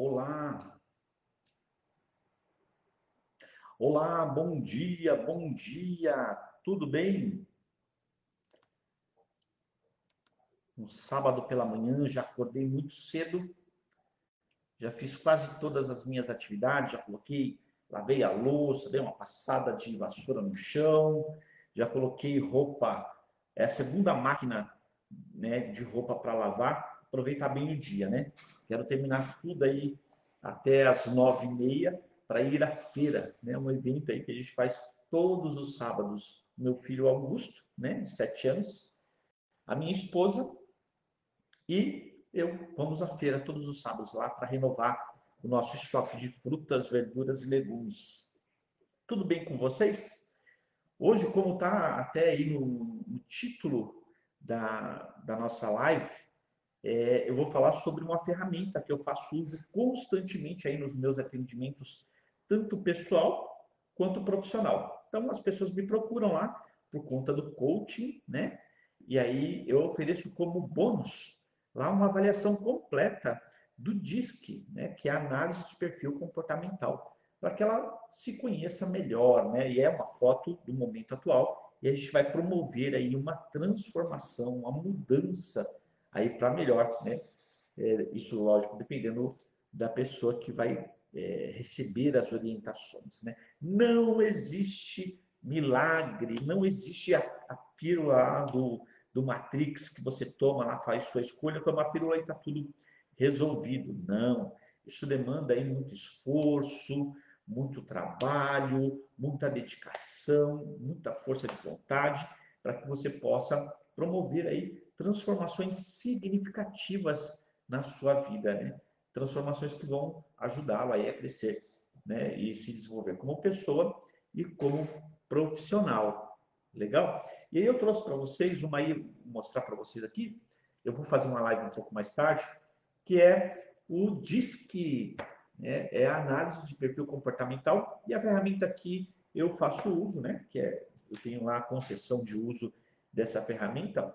Olá. Olá, bom dia, bom dia. Tudo bem? No sábado pela manhã, já acordei muito cedo. Já fiz quase todas as minhas atividades, já coloquei, lavei a louça, dei uma passada de vassoura no chão, já coloquei roupa, é a segunda máquina né, de roupa para lavar, aproveitar bem o dia, né? Quero terminar tudo aí até as nove e meia para ir à feira, né? Um evento aí que a gente faz todos os sábados. Meu filho Augusto, né, sete anos, a minha esposa e eu vamos à feira todos os sábados lá para renovar o nosso estoque de frutas, verduras e legumes. Tudo bem com vocês? Hoje, como está até aí no, no título da, da nossa live, é, eu vou falar sobre uma ferramenta que eu faço uso constantemente aí nos meus atendimentos, tanto pessoal quanto profissional. Então, as pessoas me procuram lá por conta do coaching, né? E aí eu ofereço como bônus lá uma avaliação completa do DISC, né? Que é a análise de perfil comportamental, para que ela se conheça melhor, né? E é uma foto do momento atual e a gente vai promover aí uma transformação, uma mudança aí para melhor, né? É, isso, lógico, dependendo da pessoa que vai é, receber as orientações, né? Não existe milagre, não existe a, a pílula do, do Matrix que você toma lá, faz sua escolha, toma a pílula e está tudo resolvido. Não, isso demanda aí muito esforço, muito trabalho, muita dedicação, muita força de vontade, para que você possa promover aí transformações significativas na sua vida, né? Transformações que vão ajudá-lo aí a crescer, né? E se desenvolver como pessoa e como profissional. Legal? E aí eu trouxe para vocês uma aí, mostrar para vocês aqui. Eu vou fazer uma live um pouco mais tarde, que é o DISC né, é a análise de perfil comportamental e a ferramenta que eu faço uso, né, que é, eu tenho lá a concessão de uso dessa ferramenta,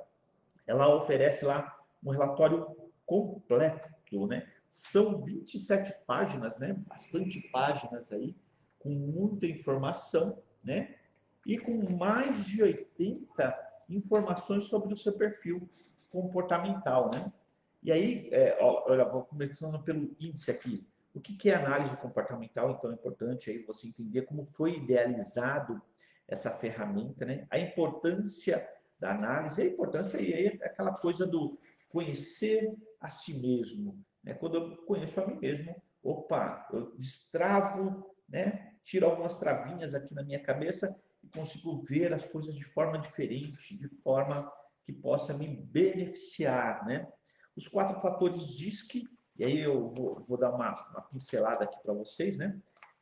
ela oferece lá um relatório completo, né? São 27 páginas, né? Bastante páginas aí, com muita informação, né? E com mais de 80 informações sobre o seu perfil comportamental, né? E aí, é, olha, vou começando pelo índice aqui. O que é análise comportamental? Então é importante aí você entender como foi idealizado essa ferramenta, né? A importância da análise, a importância aí é aquela coisa do conhecer a si mesmo. Né? Quando eu conheço a mim mesmo, opa, eu destravo, né? tiro algumas travinhas aqui na minha cabeça e consigo ver as coisas de forma diferente, de forma que possa me beneficiar. Né? Os quatro fatores DISC e aí eu vou, vou dar uma, uma pincelada aqui para vocês, né?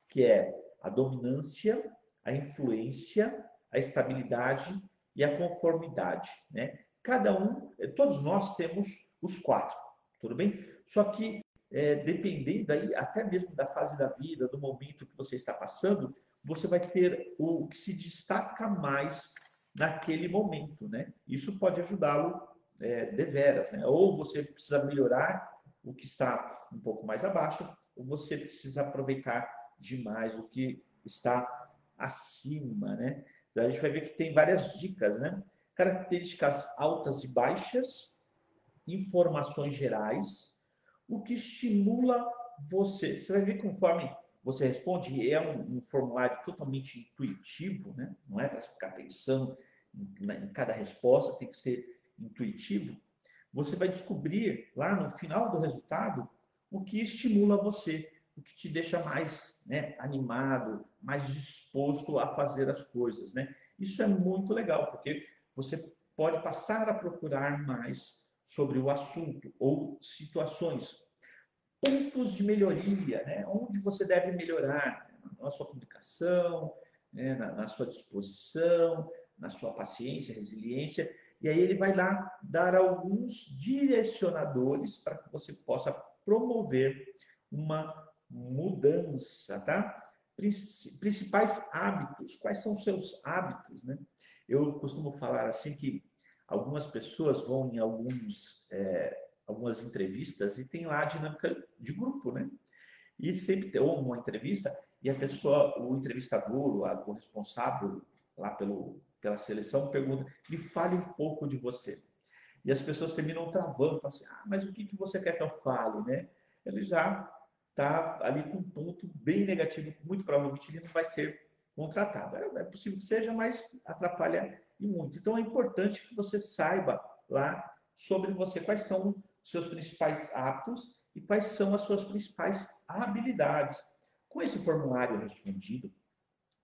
Que é a dominância, a influência, a estabilidade e a conformidade, né? Cada um, eh, todos nós temos os quatro, tudo bem? Só que é, dependendo aí, até mesmo da fase da vida, do momento que você está passando, você vai ter o, que se destaca mais naquele momento, né? Isso pode ajudá-lo é, deveras, né? Ou você precisa melhorar o que está um pouco mais abaixo, ou você precisa aproveitar demais o que está acima, né? A gente vai ver que tem várias dicas, né? Características altas e baixas, informações gerais, o que estimula você. Você vai ver conforme você responde, é um, um formulário totalmente intuitivo, né? Não é para ficar pensando em, em cada resposta, tem que ser intuitivo você vai descobrir lá no final do resultado o que estimula você, o que te deixa mais né, animado, mais disposto a fazer as coisas. Né? Isso é muito legal, porque você pode passar a procurar mais sobre o assunto ou situações, pontos de melhoria, né? onde você deve melhorar na sua comunicação, né? na, na sua disposição, na sua paciência, resiliência e aí ele vai lá dar alguns direcionadores para que você possa promover uma mudança, tá? Principais hábitos, quais são os seus hábitos, né? Eu costumo falar assim que algumas pessoas vão em alguns, é, algumas entrevistas e tem lá a dinâmica de grupo, né? E sempre tem uma entrevista e a pessoa, o entrevistador, o responsável lá pelo, pela seleção pergunta, me fale um pouco de você. E as pessoas terminam travando, falam assim, ah, mas o que, que você quer que eu fale, né? Ele já está ali com um ponto bem negativo, muito provavelmente ele não vai ser contratado. É, é possível que seja, mas atrapalha e muito. Então é importante que você saiba lá sobre você quais são seus principais hábitos e quais são as suas principais habilidades. Com esse formulário respondido,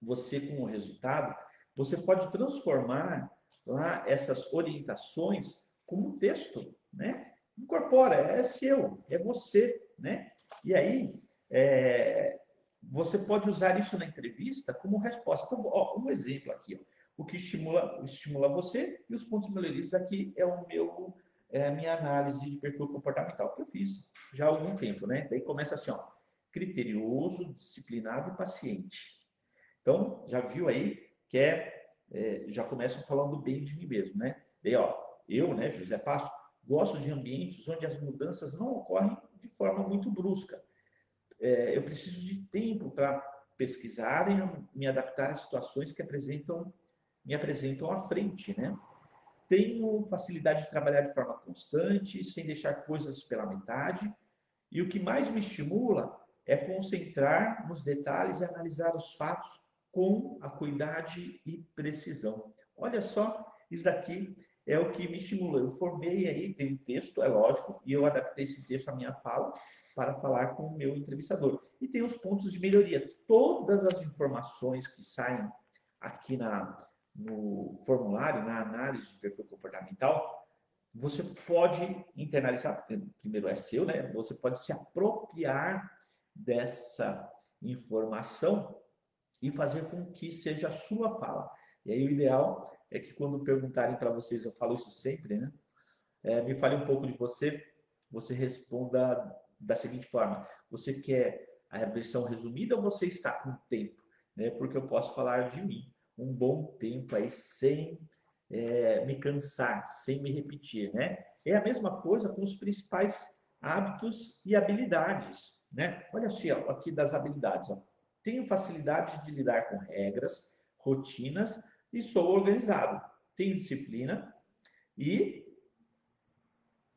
você com o resultado, você pode transformar lá essas orientações como um texto, né? Incorpora, é seu, é você, né? E aí, é, você pode usar isso na entrevista como resposta. Então, ó, um exemplo aqui, ó, o que estimula, estimula você e os pontos melhorias aqui é o meu é a minha análise de perfil comportamental que eu fiz já há algum tempo, né? Daí começa assim, ó, criterioso, disciplinado e paciente. Então, já viu aí que é, é já começam falando bem de mim mesmo, né? Daí, ó, eu, né, José Passo, gosto de ambientes onde as mudanças não ocorrem de forma muito brusca. É, eu preciso de tempo para pesquisar e me adaptar às situações que apresentam, me apresentam à frente, né? Tenho facilidade de trabalhar de forma constante, sem deixar coisas pela metade. E o que mais me estimula é concentrar nos detalhes e analisar os fatos com acuidade e precisão. Olha só, isso aqui é o que me estimula. Eu formei aí, tem um texto, é lógico, e eu adaptei esse texto à minha fala para falar com o meu entrevistador. E tem os pontos de melhoria. Todas as informações que saem aqui na, no formulário, na análise de perfil comportamental, você pode internalizar, primeiro é seu, né? Você pode se apropriar dessa informação e fazer com que seja a sua fala. E aí o ideal é que quando perguntarem para vocês, eu falo isso sempre, né? É, me fale um pouco de você, você responda da seguinte forma: você quer a versão resumida ou você está com tempo? Né? Porque eu posso falar de mim um bom tempo aí sem é, me cansar, sem me repetir, né? É a mesma coisa com os principais hábitos e habilidades, né? Olha assim, ó, aqui das habilidades, ó. Tenho facilidade de lidar com regras, rotinas e sou organizado. Tenho disciplina e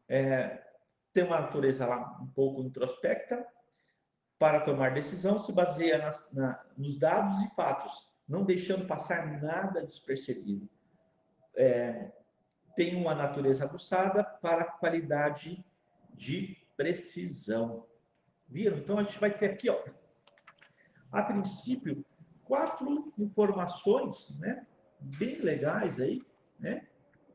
é, tem uma natureza lá um pouco introspecta para tomar decisão, se baseia nas, na, nos dados e fatos não deixando passar nada despercebido. É, tem uma natureza aguçada para qualidade de precisão. Viram? Então a gente vai ter aqui, ó, a princípio, quatro informações, né, bem legais aí, né?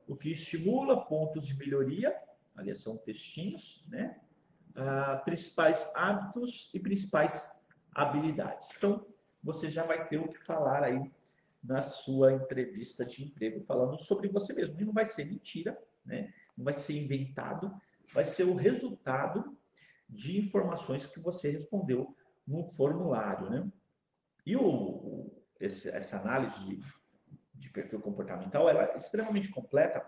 O que estimula pontos de melhoria, ali são textinhos, né? Ah, principais hábitos e principais habilidades. Então, você já vai ter o que falar aí na sua entrevista de emprego, falando sobre você mesmo. E não vai ser mentira, né? não vai ser inventado, vai ser o resultado de informações que você respondeu no formulário. Né? E o, esse, essa análise de, de perfil comportamental ela é extremamente completa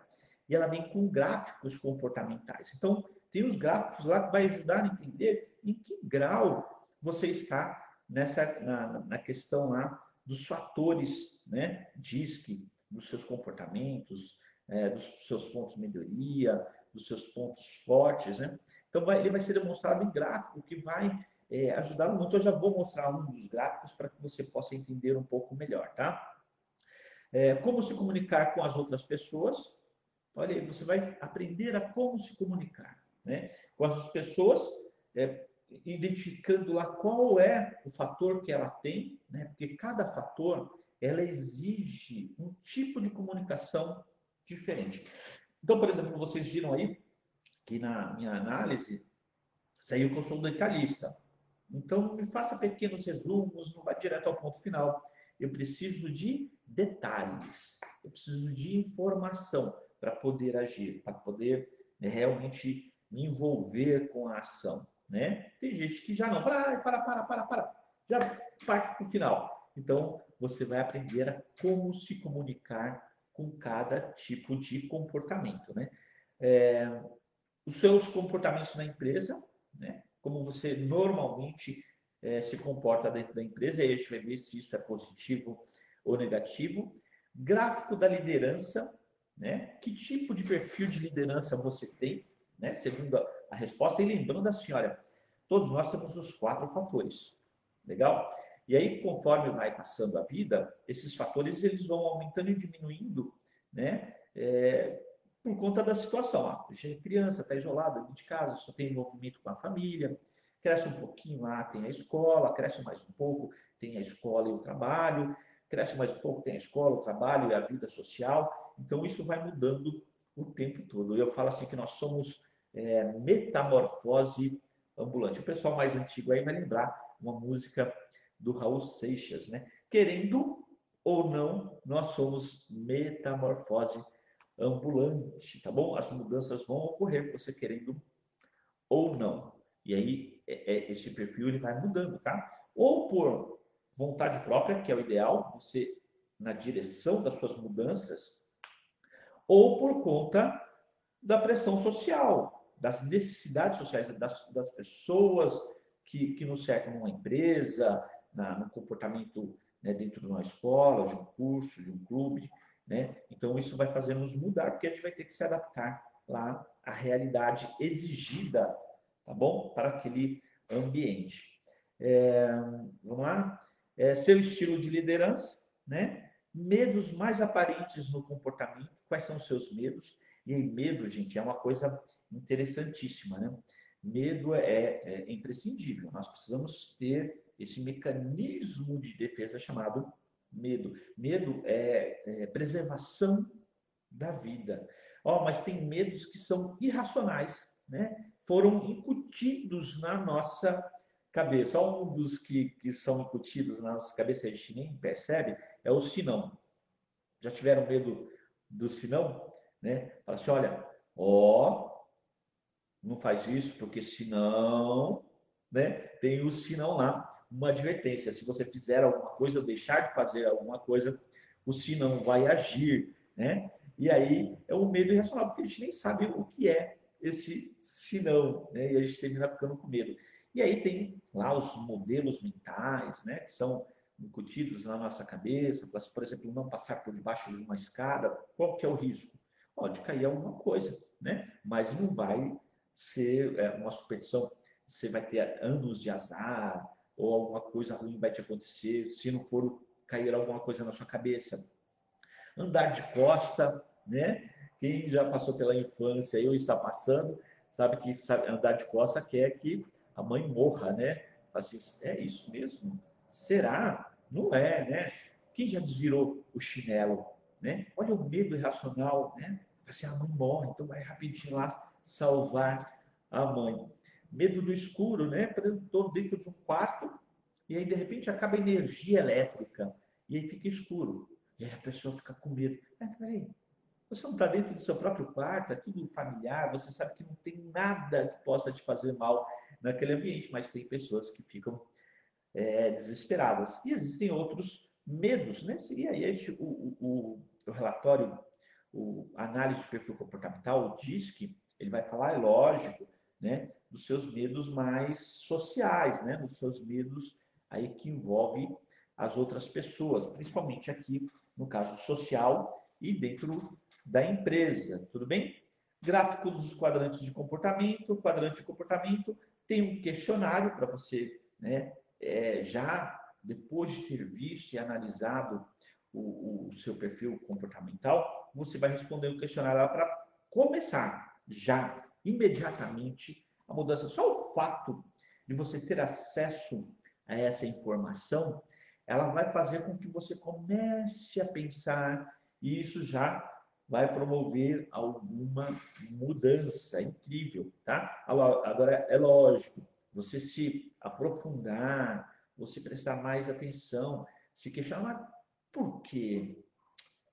e ela vem com gráficos comportamentais. Então, tem os gráficos lá que vai ajudar a entender em que grau você está nessa na, na questão lá dos fatores, né, DISC, dos seus comportamentos, é, dos seus pontos de melhoria, dos seus pontos fortes, né? Então vai, ele vai ser demonstrado em gráfico que vai é, ajudar muito. Eu já vou mostrar um dos gráficos para que você possa entender um pouco melhor, tá? É, como se comunicar com as outras pessoas. Olha aí, você vai aprender a como se comunicar, né? Com as pessoas, é, identificando lá qual é o fator que ela tem, né? porque cada fator ela exige um tipo de comunicação diferente. Então, por exemplo, vocês viram aí que na minha análise saiu que eu sou detalhista. Então, me faça pequenos resumos, não vai direto ao ponto final. Eu preciso de detalhes, eu preciso de informação para poder agir, para poder né, realmente me envolver com a ação né? Tem gente que já não, para, para, para, para, para, já parte para o final. Então, você vai aprender a como se comunicar com cada tipo de comportamento, né? É, os seus comportamentos na empresa, né? Como você normalmente é, se comporta dentro da empresa, e a gente vai ver se isso é positivo ou negativo. Gráfico da liderança, né? Que tipo de perfil de liderança você tem, né? Segundo a, resposta, e lembrando assim, olha, todos nós temos os quatro fatores, legal? E aí, conforme vai passando a vida, esses fatores eles vão aumentando e diminuindo, né? É, por conta da situação. Ah, é criança, está isolada de casa, só tem envolvimento com a família, cresce um pouquinho lá, tem a escola, cresce mais um pouco, tem a escola e o trabalho, cresce mais um pouco, tem a escola, o trabalho e a vida social. Então, isso vai mudando o tempo todo. Eu falo assim que nós somos é, metamorfose ambulante. O pessoal mais antigo aí vai lembrar uma música do Raul Seixas, né? Querendo ou não, nós somos metamorfose ambulante, tá bom? As mudanças vão ocorrer, você querendo ou não. E aí, é, é, esse perfil ele vai mudando, tá? Ou por vontade própria, que é o ideal, você na direção das suas mudanças, ou por conta da pressão social, das necessidades sociais das, das pessoas que, que nos cercam numa empresa, na, no comportamento né, dentro de uma escola, de um curso, de um clube. Né? Então, isso vai fazer nos mudar, porque a gente vai ter que se adaptar lá à realidade exigida, tá bom? Para aquele ambiente. É, vamos lá? É, seu estilo de liderança, né? Medos mais aparentes no comportamento. Quais são os seus medos? E aí, medo, gente, é uma coisa interessantíssima, né? Medo é, é imprescindível. Nós precisamos ter esse mecanismo de defesa chamado medo. Medo é, é preservação da vida. Ó, oh, mas tem medos que são irracionais, né? Foram incutidos na nossa cabeça. Um dos que, que são incutidos na nossa cabeça, a gente nem percebe, é o sinão. Já tiveram medo do sinão? Né? Fala assim, olha, ó, não faz isso, porque senão, né? Tem o sinão lá uma advertência. Se você fizer alguma coisa ou deixar de fazer alguma coisa, o si não vai agir, né? E aí é um medo irracional, porque a gente nem sabe o que é esse sinão, né? E a gente termina ficando com medo. E aí tem lá os modelos mentais, né? Que são incutidos na nossa cabeça, por exemplo, não passar por debaixo de uma escada, qual que é o risco? Pode cair alguma coisa, né? Mas não vai ser é, uma superstição, você vai ter anos de azar, ou alguma coisa ruim vai te acontecer, se não for cair alguma coisa na sua cabeça. Andar de costa, né? Quem já passou pela infância ou está passando, sabe que andar de costa quer que a mãe morra, né? Assim, é isso mesmo? Será? Não é, né? Quem já desvirou o chinelo, né? Olha o medo irracional, né? Assim, a mãe morre, então vai rapidinho lá salvar a mãe medo do escuro, né? Estou dentro de um quarto e aí de repente acaba a energia elétrica e aí fica escuro. E aí a pessoa fica com medo. Ah, peraí, você não está dentro do seu próprio quarto, é tudo familiar, você sabe que não tem nada que possa te fazer mal naquele ambiente, mas tem pessoas que ficam é, desesperadas. E existem outros medos, né? Seria este o, o, o relatório, o análise de perfil comportamental, o DISC, ele vai falar, é lógico, né? dos seus medos mais sociais, né? dos seus medos aí que envolve as outras pessoas, principalmente aqui no caso social e dentro da empresa, tudo bem? Gráfico dos quadrantes de comportamento, quadrante de comportamento tem um questionário para você, né? É, já depois de ter visto e analisado o, o seu perfil comportamental, você vai responder o questionário para começar já imediatamente a mudança. Só o fato de você ter acesso a essa informação, ela vai fazer com que você comece a pensar e isso já vai promover alguma mudança incrível, tá? Agora é lógico, você se aprofundar, você prestar mais atenção, se questionar por quê?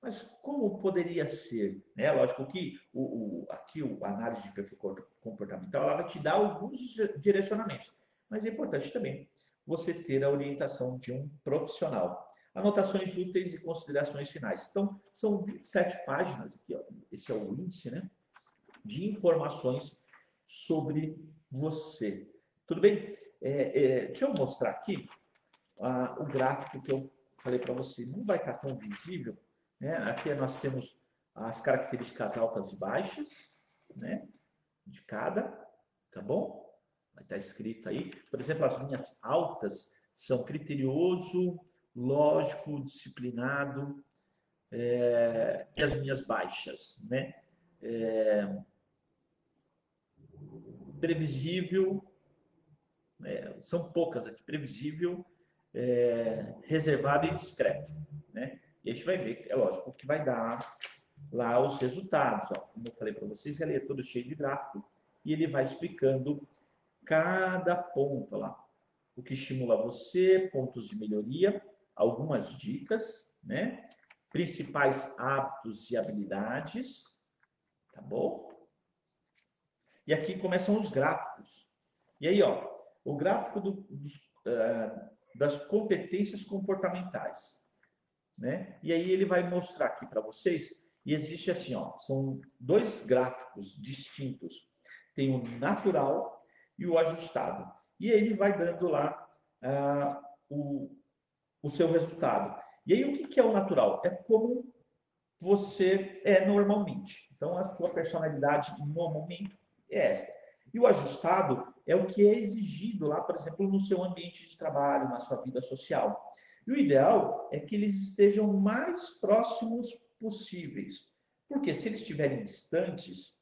Mas como poderia ser? Né? Lógico que o, o, aqui a análise de perfil comportamental ela vai te dar alguns direcionamentos, mas é importante também você ter a orientação de um profissional. Anotações úteis e considerações finais. Então, são 27 páginas, aqui, ó, esse é o índice, né? De informações sobre você. Tudo bem? É, é, deixa eu mostrar aqui ah, o gráfico que eu falei para você. Não vai estar tão visível. Né? Aqui nós temos as características altas e baixas, né? De cada, tá bom? Vai estar escrito aí. Por exemplo, as linhas altas são criterioso, lógico, disciplinado, é, e as minhas baixas, né? É, previsível, é, são poucas aqui, previsível, é, reservado e discreto, né? E a gente vai ver, é lógico, o que vai dar lá os resultados. Ó. Como eu falei para vocês, ele é todo cheio de gráfico e ele vai explicando cada ponto lá. O que estimula você, pontos de melhoria, algumas dicas, né? Principais hábitos e habilidades, tá bom? E aqui começam os gráficos. E aí, ó, o gráfico do, dos, uh, das competências comportamentais, né? E aí ele vai mostrar aqui para vocês e existe assim, ó, são dois gráficos distintos. Tem o natural e o ajustado. E aí ele vai dando lá ah, o, o seu resultado. E aí o que, é o natural? É como você é normalmente. Então a sua personalidade no momento é essa. E o ajustado é o que é exigido lá, por exemplo, no seu ambiente de trabalho, na sua vida social. E o ideal é que eles estejam mais próximos possíveis. Porque se eles estiverem distantes,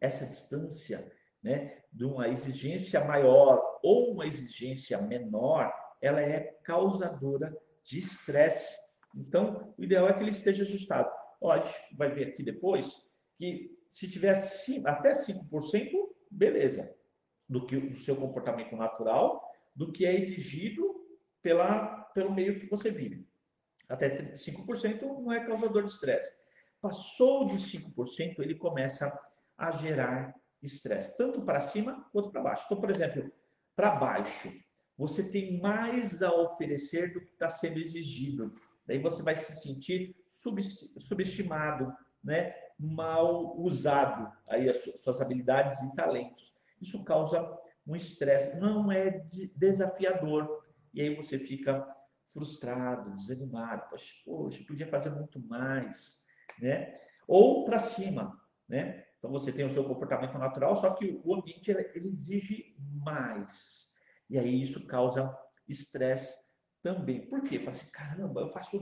essa distância né, de uma exigência maior ou uma exigência menor, ela é causadora de estresse. Então, o ideal é que ele esteja ajustado. Ó, a gente vai ver aqui depois que se tiver até 5%, beleza, do que do seu comportamento natural, do que é exigido pela, pelo meio que você vive até 5% não é causador de estresse. Passou de 5%, ele começa a gerar estresse, tanto para cima quanto para baixo. Então, por exemplo, para baixo, você tem mais a oferecer do que está sendo exigido. Daí você vai se sentir subestimado, né? mal usado aí as suas habilidades e talentos. Isso causa um estresse, não é desafiador. E aí você fica frustrado, desanimado, poxa, poxa, podia fazer muito mais, né? Ou para cima, né? Então você tem o seu comportamento natural, só que o ambiente ele exige mais. E aí isso causa estresse também. Por quê? Fala assim, caramba, eu faço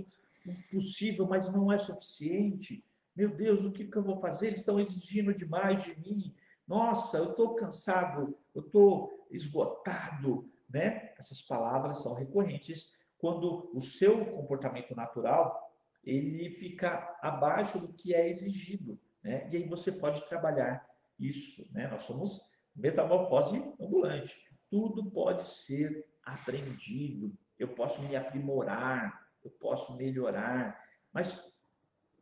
o possível, mas não é suficiente. Meu Deus, o que, que eu vou fazer? Eles estão exigindo demais de mim. Nossa, eu estou cansado, eu estou esgotado, né? Essas palavras são recorrentes quando o seu comportamento natural ele fica abaixo do que é exigido, né? E aí você pode trabalhar isso, né? Nós somos metamorfose ambulante. Tudo pode ser aprendido. Eu posso me aprimorar, eu posso melhorar, mas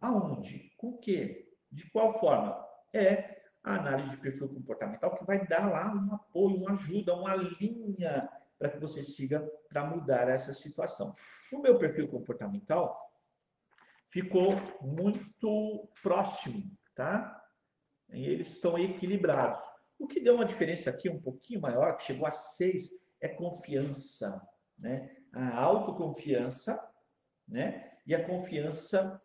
aonde? Com o quê? De qual forma? É a análise de perfil comportamental que vai dar lá um apoio, uma ajuda, uma linha para que você siga para mudar essa situação. O meu perfil comportamental ficou muito próximo, tá? E eles estão equilibrados. O que deu uma diferença aqui um pouquinho maior, que chegou a 6, é confiança, né? A autoconfiança, né? E a confiança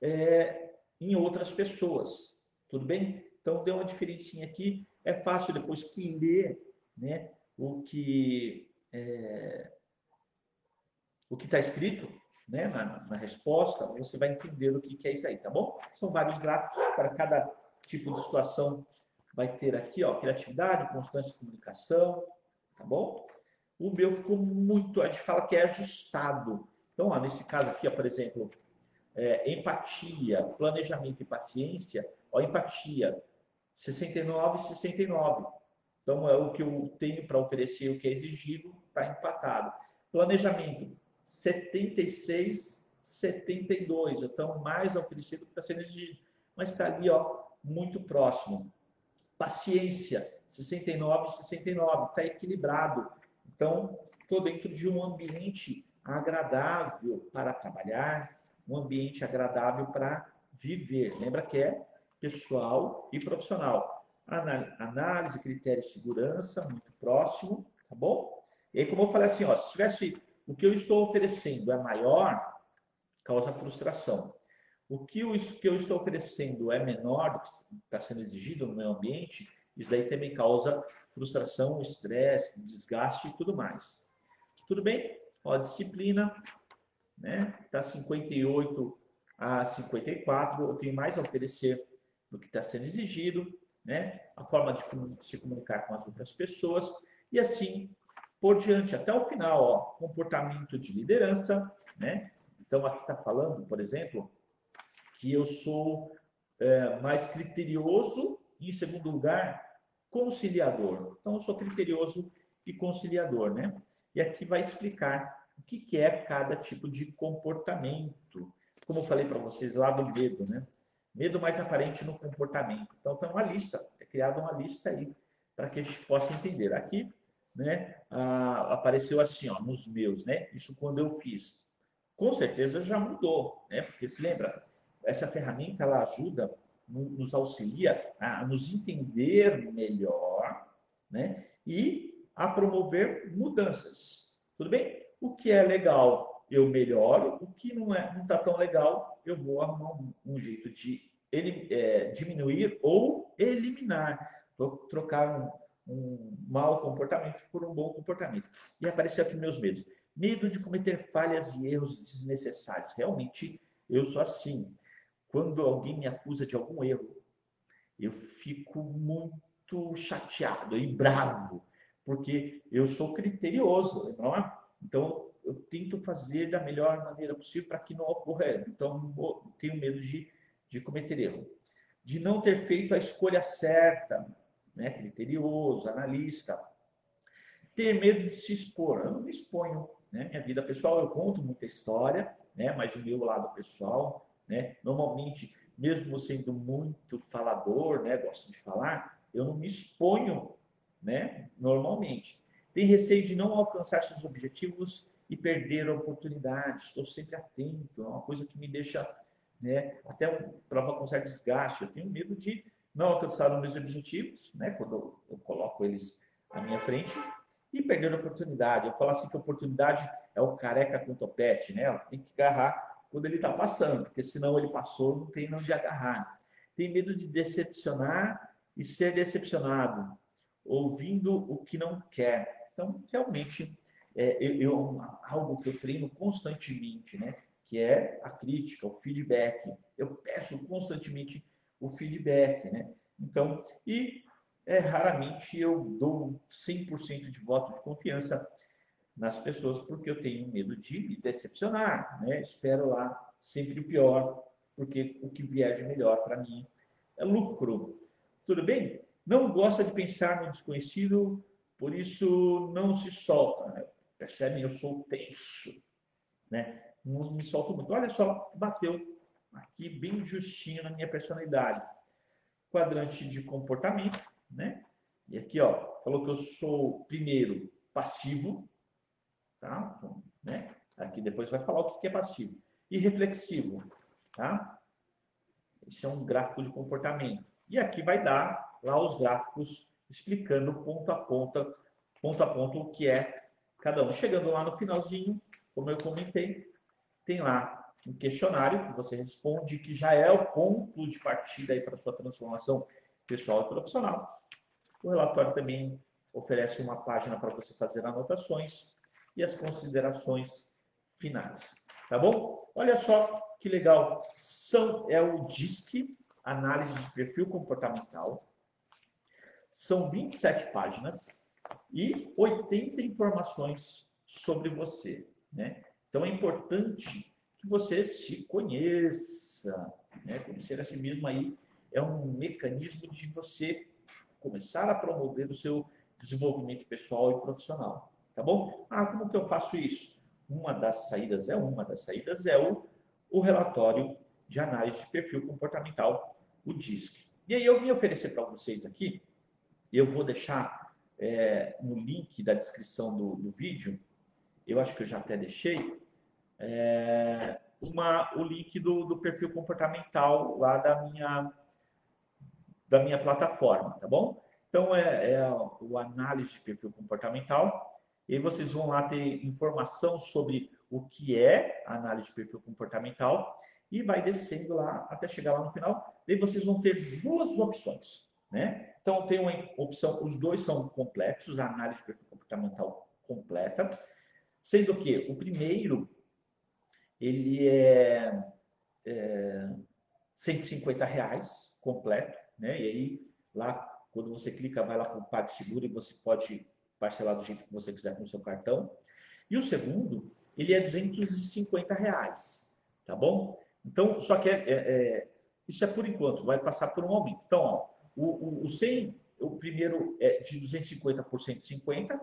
é, em outras pessoas, tudo bem? Então deu uma diferencinha aqui. É fácil depois que ler, né? O que é, o que está escrito né, na, na, resposta, você vai entender o que, que é isso aí, tá bom? São vários gráficos para cada tipo de situação. Vai ter aqui, ó, criatividade, constância comunicação, tá bom? O meu ficou muito, a gente fala que é ajustado. Então, ó, nesse caso aqui, ó, por exemplo, é, empatia, planejamento e paciência, ó, empatia, 69 e 69. Então, é o que eu tenho para oferecer, o que é exigido, está empatado. Planejamento, 76, 72. Então, mais oferecido do que está sendo exigido. Mas está ali, ó, muito próximo. Paciência, 69, 69. Está equilibrado. Então, estou dentro de um ambiente agradável para trabalhar, um ambiente agradável para viver. Lembra que é pessoal e profissional análise, critério e segurança, muito próximo. tá bom? E aí, como eu falei assim, ó, se tivesse o que eu estou oferecendo é maior, causa frustração. O que eu, que eu estou oferecendo é menor do que está sendo exigido no meu ambiente, isso daí também causa frustração, estresse, desgaste e tudo mais. Tudo bem? Ó, disciplina, né? Está 58 a 54, eu tenho mais a oferecer do que está sendo exigido, né? A forma de se comunicar com as outras pessoas e assim por diante, até o final, ó, comportamento de liderança, né? Então, aqui está falando, por exemplo, que eu sou é, mais criterioso e, em segundo lugar, conciliador. Então, eu sou criterioso e conciliador, né? E aqui vai explicar o que, que é cada tipo de comportamento. Como eu falei para vocês lá do medo, né? Medo mais aparente no comportamento. Então, tem uma lista, é criada uma lista aí para que a gente possa entender. Aqui né, ah, apareceu assim, ó, nos meus, né? Isso quando eu fiz. Com certeza já mudou, né? Porque se lembra, essa ferramenta ela ajuda, nos auxilia a nos entender melhor, né? E a promover mudanças. Tudo bem? O que é legal, eu melhoro. O que não é, não está tão legal, eu vou arrumar um, um jeito de ele, é, diminuir ou eliminar, trocar um, um mau comportamento por um bom comportamento. E apareceu aqui meus medos. Medo de cometer falhas e erros desnecessários. Realmente, eu sou assim. Quando alguém me acusa de algum erro, eu fico muito chateado e bravo, porque eu sou criterioso, não é? Então, eu tento fazer da melhor maneira possível para que não ocorra. Então, tenho medo de, de cometer erro. De não ter feito a escolha certa, né, criterioso, analista. Ter medo de se expor. Eu não me exponho. Né? Minha vida pessoal, eu conto muita história, né? mas o meu lado pessoal, né? normalmente, mesmo sendo muito falador, né? gosto de falar, eu não me exponho né? normalmente. Tem receio de não alcançar seus objetivos e perder a oportunidade. Estou sempre atento, é uma coisa que me deixa né, até prova com certo desgaste. Eu tenho medo de não alcançaram meus objetivos, né, quando eu, coloco eles à minha frente, e perderam a oportunidade. Eu falo assim que a oportunidade é o careca com topete, né? Ela tem que agarrar quando ele está passando, porque senão ele passou, não tem onde agarrar. Tem medo de decepcionar e ser decepcionado, ouvindo o que não quer. Então, realmente, é, eu, eu, algo que eu treino constantemente, né? Que é a crítica, o feedback. Eu peço constantemente o feedback, né? Então, e é, raramente eu dou 100% de voto de confiança nas pessoas porque eu tenho medo de me decepcionar, né? Espero lá sempre o pior, porque o que vier de melhor para mim é lucro. Tudo bem? Não gosta de pensar no desconhecido, por isso não se solta. Né? Percebem? Eu sou tenso, né? Não me solto muito. Olha só, bateu aqui bem justinho na minha personalidade. Quadrante de comportamento, né? E aqui, ó, falou que eu sou primeiro passivo, tá? Né? Aqui depois vai falar o que é passivo. E reflexivo, tá? Esse é um gráfico de comportamento. E aqui vai dar lá os gráficos explicando ponto a ponto, ponto a ponto o que é cada um. Chegando lá no finalzinho, como eu comentei, tem lá um questionário que você responde, que já é o ponto de partida aí para sua transformação pessoal e profissional. O relatório também oferece uma página para você fazer anotações e as considerações finais. Tá bom? Olha só que legal. São, é o DISC, Análise de Perfil Comportamental. São 27 páginas e 80 informações sobre você. Né? Então é importante que você se conheça. Né? Conhecer a si mesmo aí é um mecanismo de você começar a promover o seu desenvolvimento pessoal e profissional. Tá bom? Ah, como que eu faço isso? Uma das saídas é uma das saídas é o, o relatório de análise de perfil comportamental, o DISC. E aí eu vim oferecer para vocês aqui, eu vou deixar é, no link da descrição do, do vídeo, eu acho que eu já até deixei, é, uma, o link do, do perfil comportamental lá da minha, da minha plataforma, tá bom? Então, é, é o análise de perfil comportamental. E vocês vão lá ter informação sobre o que é a análise de perfil comportamental e vai descendo lá até chegar lá no final. Daí vocês vão ter duas opções, né? Então, tem uma opção, os dois são completos, a análise de perfil comportamental completa, sendo que o primeiro, ele é, é 150 reais completo, né? E aí, lá, quando você clica, vai lá para o PagSeguro e você pode parcelar do jeito que você quiser com o seu cartão. E o segundo, ele é 250 reais, tá bom? Então, só que é, é, é, isso é por enquanto, vai passar por um aumento. Então, ó, o, o, o 100, o primeiro é de 250 por 150,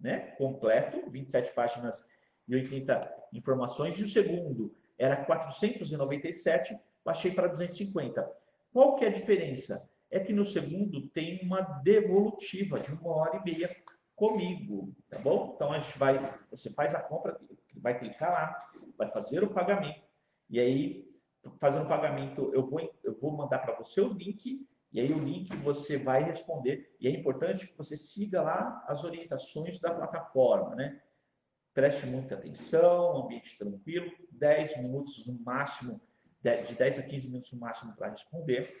né? Completo, 27 páginas e 80 informações. E o segundo era 497, baixei para 250. Qual que é a diferença? É que no segundo tem uma devolutiva de uma hora e meia comigo, tá bom? Então a gente vai, você faz a compra, vai clicar lá, vai fazer o pagamento e aí fazendo o pagamento eu vou eu vou mandar para você o link e aí o link você vai responder. E é importante que você siga lá as orientações da plataforma, né? Preste muita atenção, ambiente tranquilo, 10 minutos no máximo, de 10 a 15 minutos no máximo para responder.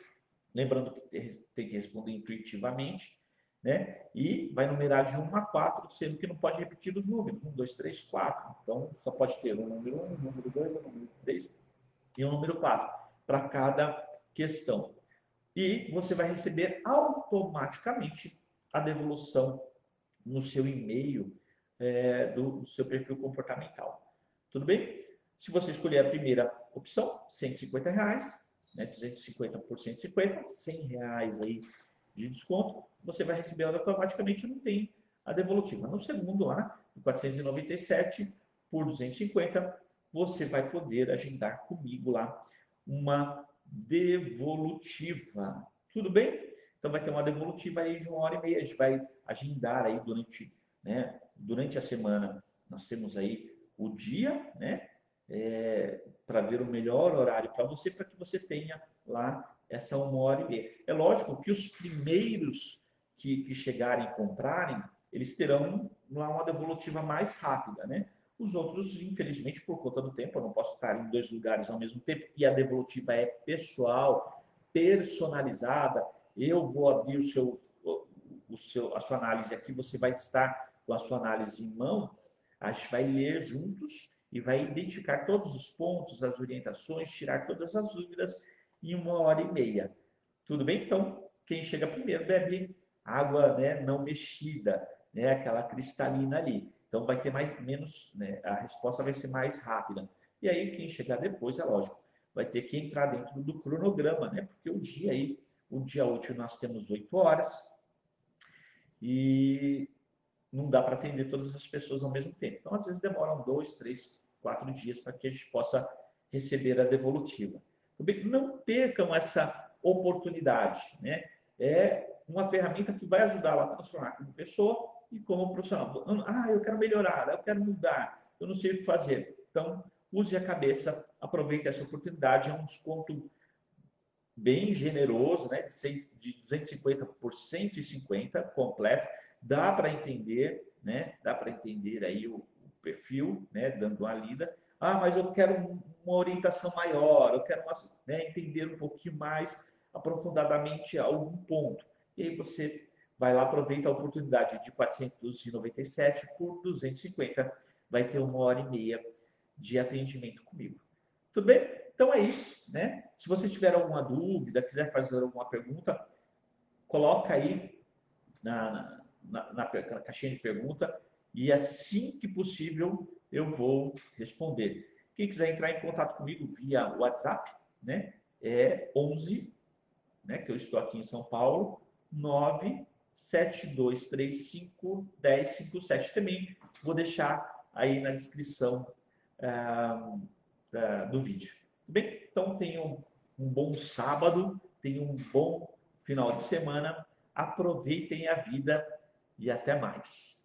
Lembrando que tem que responder intuitivamente, né? E vai numerar de 1 a 4, sendo que não pode repetir os números, 1, 2, 3, 4. Então, só pode ter um número 1, um número 2, um número 3 e um número 4 para cada questão e você vai receber automaticamente a devolução no seu e-mail é, do, do, seu perfil comportamental. Tudo bem? Se você escolher a primeira opção, 150 reais, né, 250 por 150, 100 reais aí de desconto, você vai receber automaticamente, não tem a devolutiva. No segundo lá, 497 por 250, você vai poder agendar comigo lá uma devolutiva. Tudo bem? Então vai ter uma devolutiva aí de uma hora e meia. A gente vai agendar aí durante, né, durante a semana. Nós temos aí o dia, né, é, para ver o melhor horário para você, para que você tenha lá essa uma hora e meia. É lógico que os primeiros que, que chegarem e comprarem, eles terão lá uma devolutiva mais rápida, né? Os outros, infelizmente, por conta do tempo, eu não posso estar em dois lugares ao mesmo tempo e a devolutiva é pessoal, personalizada. Eu vou abrir o seu, o seu, a sua análise aqui, você vai estar com a sua análise em mão, a gente vai ler juntos e vai identificar todos os pontos, as orientações, tirar todas as dúvidas em uma hora e meia. Tudo bem? Então, quem chega primeiro bebe água né, não mexida, né, aquela cristalina ali. Então vai ter mais menos, né, a resposta vai ser mais rápida. E aí quem chegar depois, é lógico, vai ter que entrar dentro do cronograma, né? Porque o dia aí, o dia útil nós temos oito horas e não dá para atender todas as pessoas ao mesmo tempo. Então às vezes demoram dois, três, quatro dias para que a gente possa receber a devolutiva. Não percam essa oportunidade, né? É uma ferramenta que vai ajudá-la a transformar como pessoa e como profissional. Ah, eu quero melhorar, eu quero mudar, eu não sei o que fazer. Então, use a cabeça, aproveite essa oportunidade, é um desconto bem generoso, né? de 250 por 150 completo, dá para entender, né? Dá para entender aí o, o, perfil, né? Dando uma lida. Ah, mas eu quero uma orientação maior, eu quero uma, né? entender um pouquinho mais aprofundadamente algum ponto. E aí você vai lá, aproveita a oportunidade de 497 por 250, vai ter uma hora e meia de atendimento comigo. Tudo bem? Então é isso, né? Se você tiver alguma dúvida, quiser fazer alguma pergunta, coloca aí na, na, na, na caixinha de pergunta e assim que possível eu vou responder. Quem quiser entrar em contato comigo via WhatsApp, né? É 11, né? Que eu estou aqui em São Paulo, 9 7235 1057 também. Vou deixar aí na descrição uh, uh, do vídeo. Tudo bem? Então tenham um bom sábado, tenham um bom final de semana, aproveitem a vida e até mais.